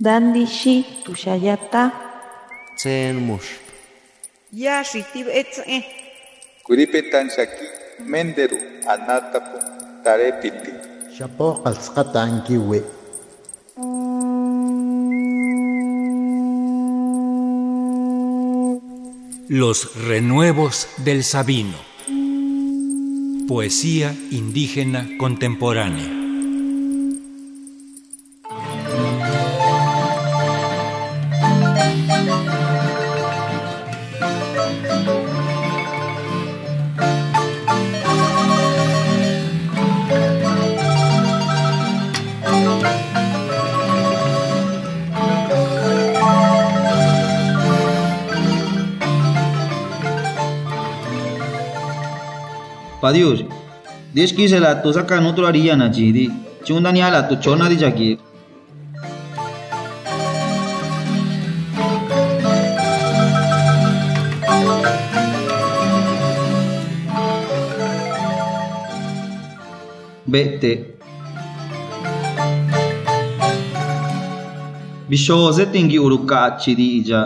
Dandishi tushayata. Tsen mush. Yashi tibetze. Kuripetan shaki menderu anatapu tarepiti. Shapo qalsqatankiwi. Los renuevos del Sabino. Poesía indígena contemporánea. Padillos, desquise la tu saca no tu la rilla na chidi, chunda ni ala tu chona di jaki. Vete. Bishoze tingi uruka chidi ija.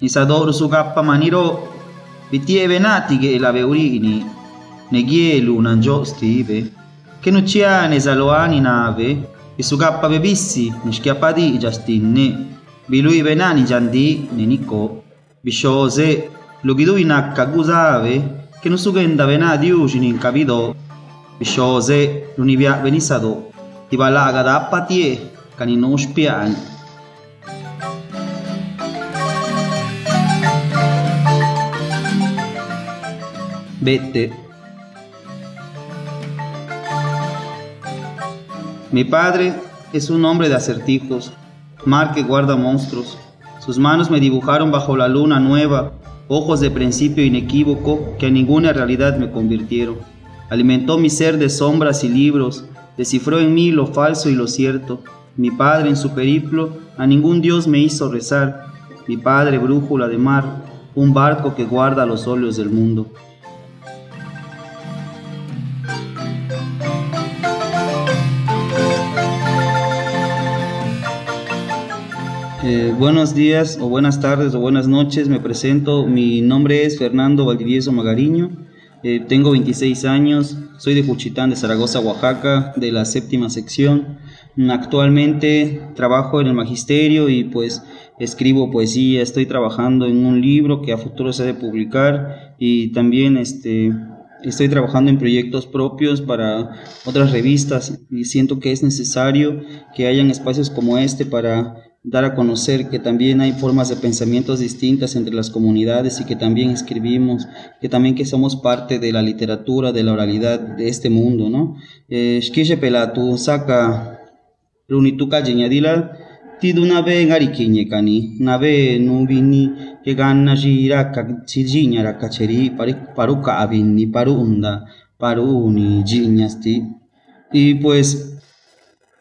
Isador su kappa maniro. Vitieve nati che la veurini. Neghielu nanjo stive, che non ciane saloani nave, e su cappa bebissi, ne schiappati giastinne, bilui venani giandi, ne nico, bisciose, lo in acca gusave, che non su genda venadi uscini in capito, bisciose, l'univia venissado, ti valaga da appatie, canino spiani. Vette, Mi padre es un hombre de acertijos, mar que guarda monstruos. Sus manos me dibujaron bajo la luna nueva, ojos de principio inequívoco que a ninguna realidad me convirtieron. Alimentó mi ser de sombras y libros, descifró en mí lo falso y lo cierto. Mi padre en su periplo a ningún dios me hizo rezar. Mi padre brújula de mar, un barco que guarda los óleos del mundo. Eh, buenos días o buenas tardes o buenas noches, me presento, mi nombre es Fernando Valdivieso Magariño, eh, tengo 26 años, soy de Juchitán de Zaragoza, Oaxaca, de la séptima sección. Actualmente trabajo en el magisterio y pues escribo poesía, estoy trabajando en un libro que a futuro se ha de publicar y también este, estoy trabajando en proyectos propios para otras revistas. Y siento que es necesario que hayan espacios como este para dar a conocer que también hay formas de pensamientos distintas entre las comunidades y que también escribimos, que también que somos parte de la literatura, de la oralidad de este mundo, ¿no? Shkishe pelatu runituka kani nave nubini chijiña rakacheri paruka abini parunda paruni y pues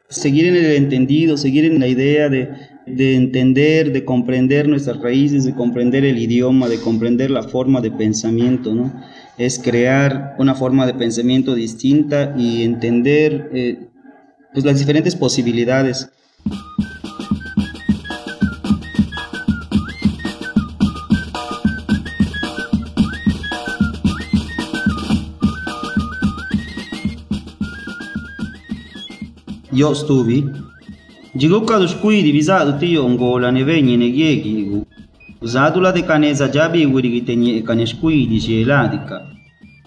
seguir en el entendido, seguir en la idea de, de entender, de comprender nuestras raíces, de comprender el idioma, de comprender la forma de pensamiento, ¿no? Es crear una forma de pensamiento distinta y entender eh, pues las diferentes posibilidades. Yo estuve Jikhukhaka squyiri visado tiyo ongola nevenyi neyekirigu uzatula tekaneza japiwirikitenye geladica. squyiri xeelática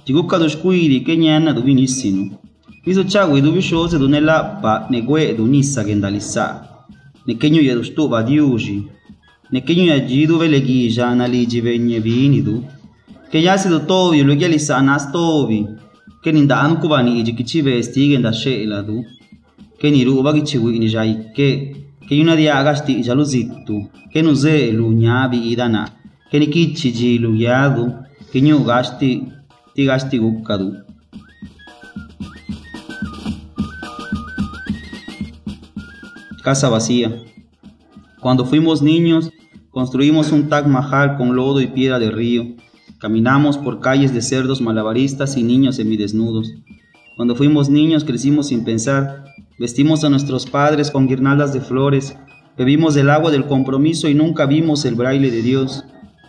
jikhukhaka squyiri keñana tuvinísinu viso chagui tuvixooze tunelapa necue'e tunisa kendalisá'a nequeñuya tuxtu'pa tiuxi nequeñuya yi tuvelequixa nalici venye viinitu keyasi tutóovi luequialisa'a nas toovi keninta'anu cuvani'i yiquichive stiique ndaxe'elatu genda shela du. che ni ruba che ci guini giai che che una dia agasti jaluzittu che nu ze lu nyabi idana che ni kichi ji lu yadu che nyu gasti ti gasti gukkadu Casa vacía. Cuando fuimos niños, construimos un Taj Mahal con lodo y piedra de río. Caminamos por calles de cerdos malabaristas y niños semidesnudos. Cuando fuimos niños crecimos sin pensar Vestimos a nuestros padres con guirnaldas de flores, Bebimos del agua del compromiso y nunca vimos el braille de Dios.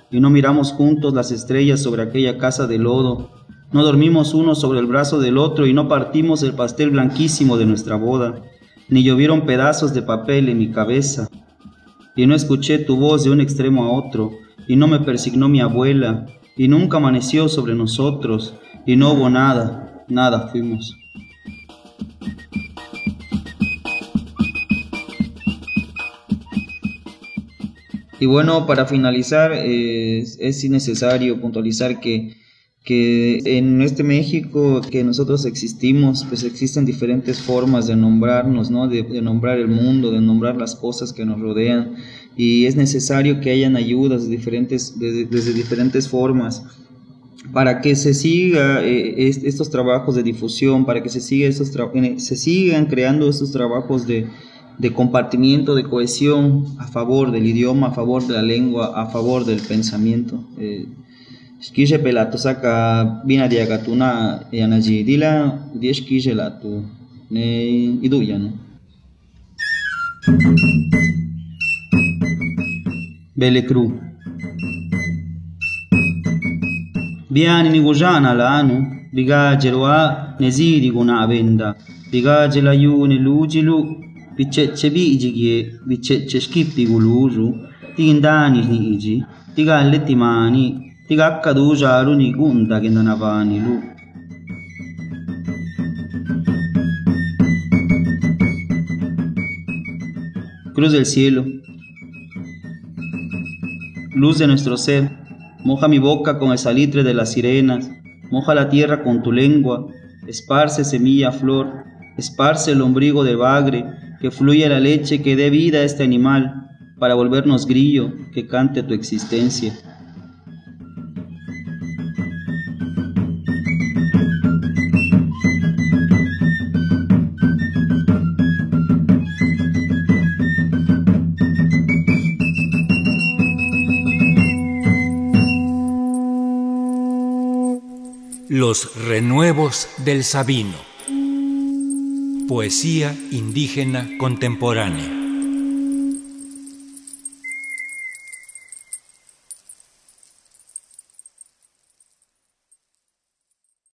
Y no miramos juntos las estrellas sobre aquella casa de lodo. No dormimos uno sobre el brazo del otro y no partimos el pastel blanquísimo de nuestra boda. Ni llovieron pedazos de papel en mi cabeza. Y no escuché tu voz de un extremo a otro. Y no me persignó mi abuela. Y nunca amaneció sobre nosotros. Y no hubo nada. Nada fuimos. Y bueno, para finalizar, es, es necesario puntualizar que, que en este México que nosotros existimos, pues existen diferentes formas de nombrarnos, ¿no? De, nombrar el mundo, de nombrar las cosas que nos rodean. Y es necesario que hayan ayudas diferentes, desde diferentes formas para que se siga eh, estos trabajos de difusión, para que se, siga estos se sigan creando estos trabajos de, de compartimiento, de cohesión a favor del idioma, a favor de la lengua, a favor del pensamiento. Shkishe pelato saka bina diagatuna yanaji dila dieshkishe lato ne iduyano. Belecru. Biani ni gujana lanu, bigaje roa nezidi guna venda, bigaje la yu ne lujilu bicece bijigie bicece skippi guluju tigindani hiji tigalle timani tigakka jaru ni gunda gendanavani lu. Cruz del cielo, luz de nuestro ser, moja mi boca con el salitre de las sirenas, moja la tierra con tu lengua, esparce semilla flor, esparce el ombligo de bagre, que fluya la leche que dé vida a este animal, para volvernos grillo que cante tu existencia. Los renuevos del Sabino. Poesía indígena contemporánea.